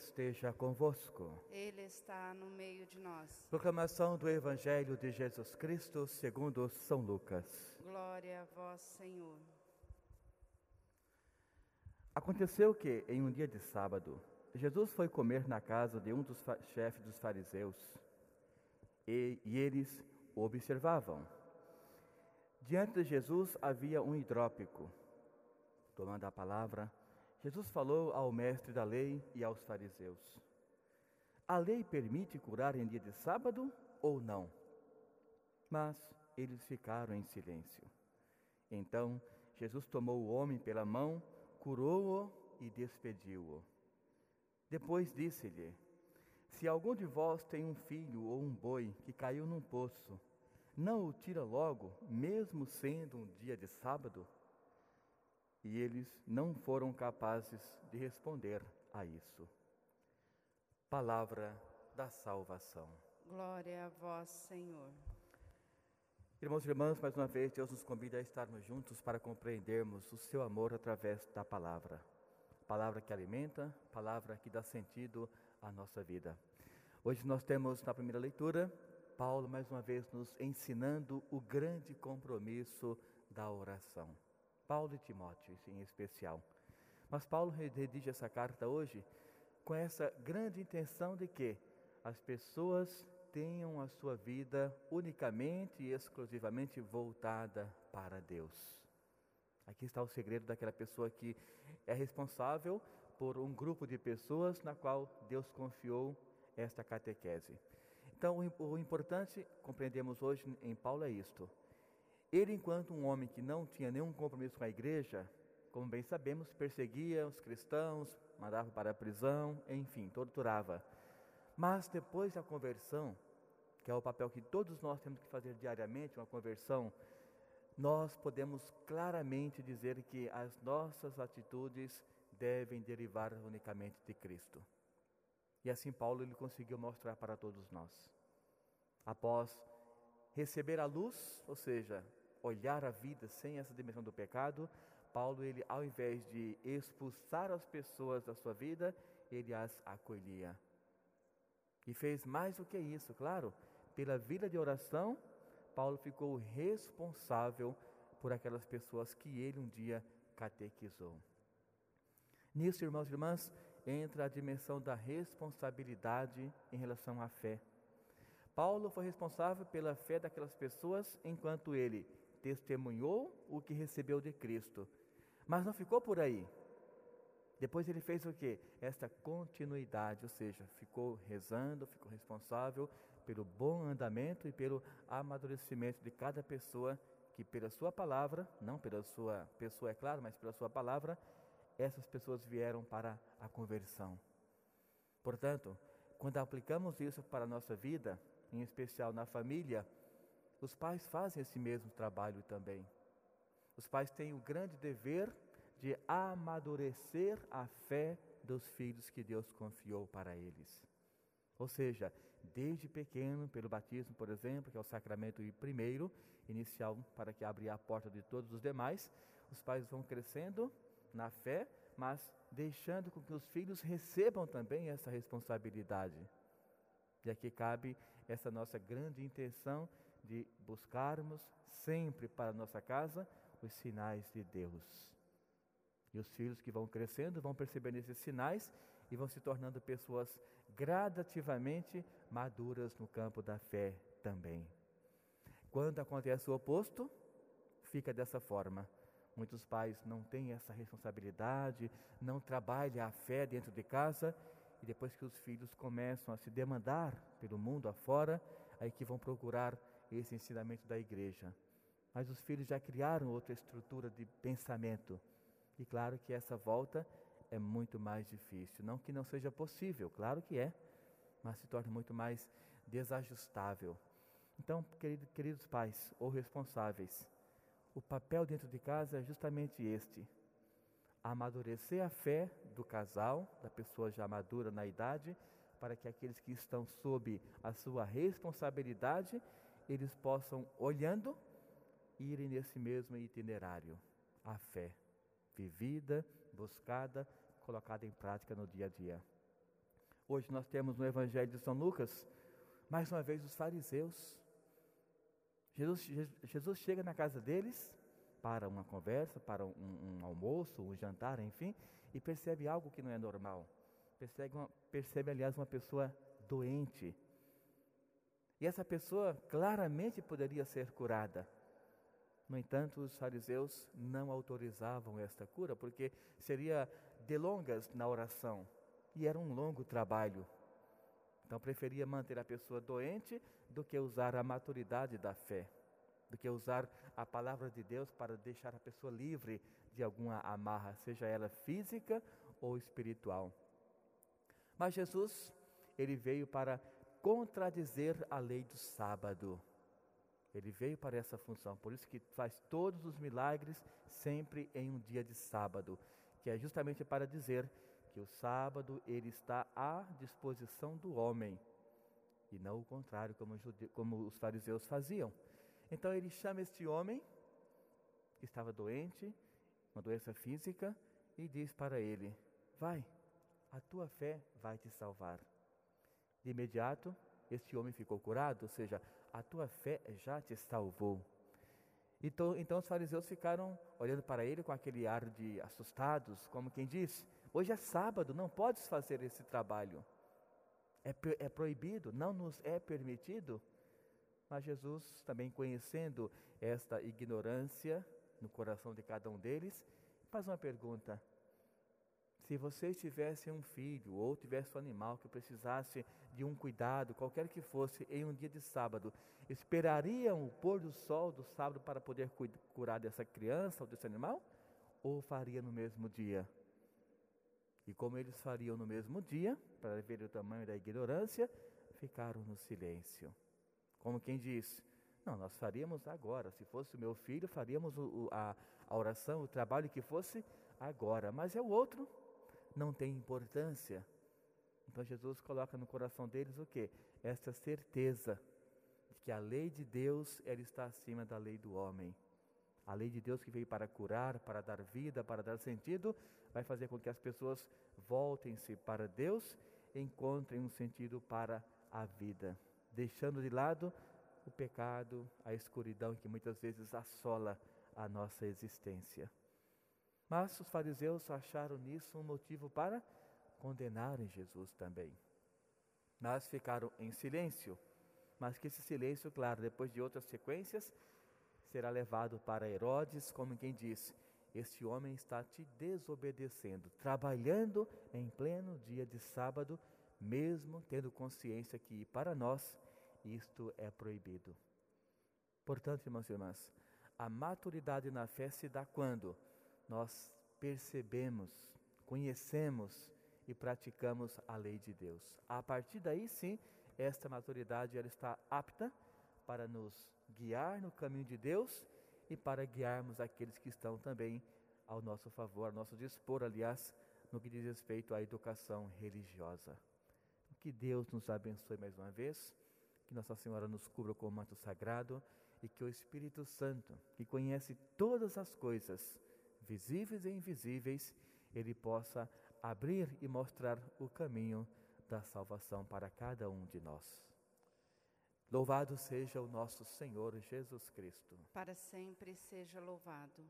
esteja convosco. Ele está no meio de nós. Proclamação do Evangelho de Jesus Cristo segundo São Lucas. Glória a vós, Senhor. Aconteceu que, em um dia de sábado, Jesus foi comer na casa de um dos chefes dos fariseus e, e eles o observavam. Diante de Jesus havia um hidrópico. Tomando a palavra, Jesus falou ao mestre da lei e aos fariseus: A lei permite curar em dia de sábado ou não? Mas eles ficaram em silêncio. Então Jesus tomou o homem pela mão, curou-o e despediu-o. Depois disse-lhe: Se algum de vós tem um filho ou um boi que caiu num poço, não o tira logo, mesmo sendo um dia de sábado? E eles não foram capazes de responder a isso. Palavra da salvação. Glória a vós, Senhor. Irmãos e irmãs, mais uma vez Deus nos convida a estarmos juntos para compreendermos o seu amor através da palavra. Palavra que alimenta, palavra que dá sentido à nossa vida. Hoje nós temos na primeira leitura Paulo mais uma vez nos ensinando o grande compromisso da oração. Paulo e Timóteo, em especial. Mas Paulo redige essa carta hoje com essa grande intenção de que as pessoas tenham a sua vida unicamente e exclusivamente voltada para Deus. Aqui está o segredo daquela pessoa que é responsável por um grupo de pessoas na qual Deus confiou esta catequese. Então, o importante, compreendemos hoje em Paulo, é isto: ele, enquanto um homem que não tinha nenhum compromisso com a igreja, como bem sabemos, perseguia os cristãos, mandava para a prisão, enfim, torturava. Mas depois da conversão, que é o papel que todos nós temos que fazer diariamente, uma conversão, nós podemos claramente dizer que as nossas atitudes devem derivar unicamente de Cristo. E assim Paulo ele conseguiu mostrar para todos nós. Após receber a luz, ou seja, olhar a vida sem essa dimensão do pecado, Paulo, ele, ao invés de expulsar as pessoas da sua vida, ele as acolhia. E fez mais do que isso, claro, pela vida de oração, Paulo ficou responsável por aquelas pessoas que ele um dia catequizou. Nisso, irmãos e irmãs, entra a dimensão da responsabilidade em relação à fé. Paulo foi responsável pela fé daquelas pessoas enquanto ele testemunhou o que recebeu de Cristo. Mas não ficou por aí. Depois ele fez o que? Esta continuidade, ou seja, ficou rezando, ficou responsável pelo bom andamento e pelo amadurecimento de cada pessoa que pela sua palavra, não pela sua pessoa, é claro, mas pela sua palavra, essas pessoas vieram para a conversão. Portanto, quando aplicamos isso para a nossa vida, em especial na família, os pais fazem esse mesmo trabalho também. Os pais têm o grande dever de amadurecer a fé dos filhos que Deus confiou para eles. Ou seja, desde pequeno, pelo batismo, por exemplo, que é o sacramento primeiro, inicial, para que abra a porta de todos os demais, os pais vão crescendo na fé, mas deixando com que os filhos recebam também essa responsabilidade. E aqui cabe essa nossa grande intenção de buscarmos sempre para nossa casa os sinais de Deus. E os filhos que vão crescendo vão percebendo esses sinais e vão se tornando pessoas gradativamente maduras no campo da fé também. Quando acontece o oposto, fica dessa forma. Muitos pais não têm essa responsabilidade, não trabalham a fé dentro de casa e depois que os filhos começam a se demandar pelo mundo afora, aí que vão procurar esse ensinamento da igreja. Mas os filhos já criaram outra estrutura de pensamento. E claro que essa volta é muito mais difícil. Não que não seja possível, claro que é, mas se torna muito mais desajustável. Então, queridos pais ou responsáveis, o papel dentro de casa é justamente este: amadurecer a fé do casal, da pessoa já madura na idade, para que aqueles que estão sob a sua responsabilidade eles possam, olhando, irem nesse mesmo itinerário. A fé, vivida, buscada, colocada em prática no dia a dia. Hoje nós temos no Evangelho de São Lucas, mais uma vez, os fariseus. Jesus, Jesus chega na casa deles para uma conversa, para um, um almoço, um jantar, enfim, e percebe algo que não é normal. Percebe, uma, percebe, aliás, uma pessoa doente. E essa pessoa claramente poderia ser curada. No entanto, os fariseus não autorizavam esta cura, porque seria delongas na oração e era um longo trabalho. Então, preferia manter a pessoa doente do que usar a maturidade da fé, do que usar a palavra de Deus para deixar a pessoa livre de alguma amarra, seja ela física ou espiritual. Mas Jesus, ele veio para contradizer a lei do sábado. Ele veio para essa função, por isso que faz todos os milagres sempre em um dia de sábado, que é justamente para dizer que o sábado ele está à disposição do homem e não o contrário, como, como os fariseus faziam. Então ele chama este homem que estava doente, uma doença física, e diz para ele: Vai, a tua fé vai te salvar. De imediato, este homem ficou curado, ou seja, a tua fé já te salvou. Então, então os fariseus ficaram olhando para ele com aquele ar de assustados, como quem diz: Hoje é sábado, não podes fazer esse trabalho. É, é proibido, não nos é permitido. Mas Jesus, também conhecendo esta ignorância no coração de cada um deles, faz uma pergunta: se vocês tivessem um filho ou tivesse um animal que precisasse de um cuidado, qualquer que fosse, em um dia de sábado, esperariam o pôr do sol do sábado para poder curar dessa criança ou desse animal? Ou faria no mesmo dia? E como eles fariam no mesmo dia, para ver o tamanho da ignorância, ficaram no silêncio. Como quem diz: Não, nós faríamos agora. Se fosse o meu filho, faríamos o, a, a oração, o trabalho que fosse agora. Mas é o outro não tem importância. Então Jesus coloca no coração deles o que? Esta certeza de que a lei de Deus ela está acima da lei do homem. A lei de Deus que veio para curar, para dar vida, para dar sentido, vai fazer com que as pessoas voltem-se para Deus encontrem um sentido para a vida, deixando de lado o pecado, a escuridão que muitas vezes assola a nossa existência. Mas os fariseus acharam nisso um motivo para condenarem Jesus também. Mas ficaram em silêncio. Mas que esse silêncio, claro, depois de outras sequências, será levado para Herodes, como quem diz: Este homem está te desobedecendo, trabalhando em pleno dia de sábado, mesmo tendo consciência que para nós isto é proibido. Portanto, irmãos e irmãs, a maturidade na fé se dá quando? nós percebemos, conhecemos e praticamos a lei de Deus. A partir daí, sim, esta maturidade ela está apta para nos guiar no caminho de Deus e para guiarmos aqueles que estão também ao nosso favor, ao nosso dispor, aliás, no que diz respeito à educação religiosa. Que Deus nos abençoe mais uma vez, que Nossa Senhora nos cubra com o manto sagrado e que o Espírito Santo, que conhece todas as coisas, visíveis e invisíveis, ele possa abrir e mostrar o caminho da salvação para cada um de nós. Louvado seja o nosso Senhor Jesus Cristo. Para sempre seja louvado.